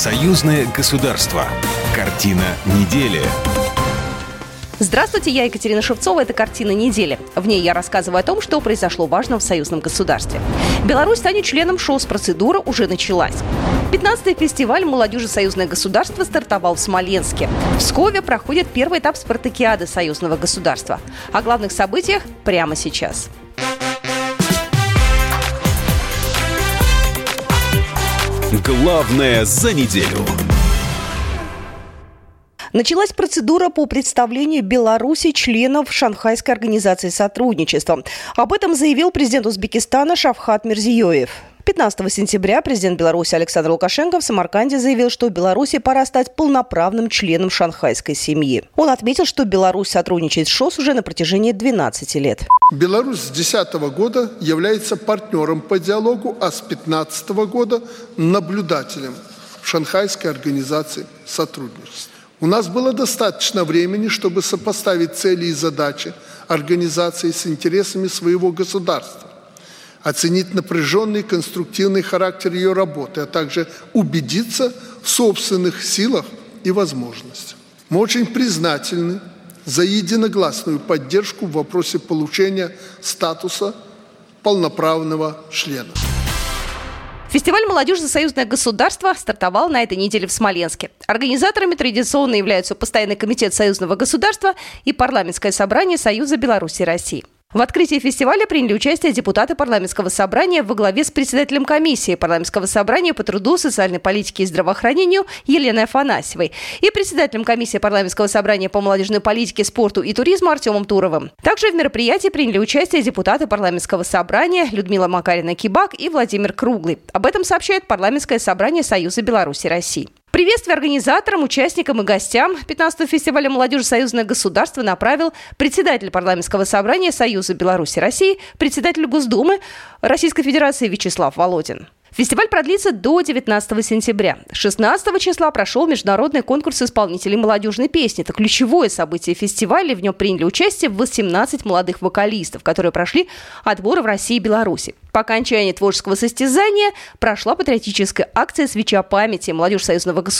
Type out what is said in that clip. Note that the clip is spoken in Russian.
Союзное государство. Картина недели. Здравствуйте, я Екатерина Шевцова. Это «Картина недели». В ней я рассказываю о том, что произошло важно в союзном государстве. Беларусь станет членом ШОС. Процедура уже началась. 15-й фестиваль «Молодежи союзное государство» стартовал в Смоленске. В Пскове проходит первый этап спартакиады союзного государства. О главных событиях прямо сейчас. Главное за неделю. Началась процедура по представлению Беларуси членов Шанхайской организации сотрудничества. Об этом заявил президент Узбекистана Шавхат Мирзиёев. 15 сентября президент Беларуси Александр Лукашенко в Самарканде заявил, что Беларуси пора стать полноправным членом шанхайской семьи. Он отметил, что Беларусь сотрудничает с ШОС уже на протяжении 12 лет. Беларусь с 2010 года является партнером по диалогу, а с 2015 года наблюдателем в Шанхайской организации сотрудничества. У нас было достаточно времени, чтобы сопоставить цели и задачи организации с интересами своего государства, оценить напряженный конструктивный характер ее работы, а также убедиться в собственных силах и возможностях. Мы очень признательны за единогласную поддержку в вопросе получения статуса полноправного члена. Фестиваль «Молодежь за союзное государство» стартовал на этой неделе в Смоленске. Организаторами традиционно являются Постоянный комитет союзного государства и Парламентское собрание Союза Беларуси и России. В открытии фестиваля приняли участие депутаты парламентского собрания во главе с председателем комиссии парламентского собрания по труду, социальной политике и здравоохранению Еленой Афанасьевой и председателем комиссии парламентского собрания по молодежной политике, спорту и туризму Артемом Туровым. Также в мероприятии приняли участие депутаты парламентского собрания Людмила Макарина-Кибак и Владимир Круглый. Об этом сообщает парламентское собрание Союза Беларуси России. Приветствие организаторам, участникам и гостям 15-го фестиваля молодежи Союзное государство направил председатель парламентского собрания Союза Беларуси России, председатель Госдумы Российской Федерации Вячеслав Володин. Фестиваль продлится до 19 сентября. 16 числа прошел международный конкурс исполнителей молодежной песни. Это ключевое событие фестиваля. В нем приняли участие 18 молодых вокалистов, которые прошли отборы в России и Беларуси. По окончании творческого состязания прошла патриотическая акция «Свеча памяти». Молодежь Союзного государства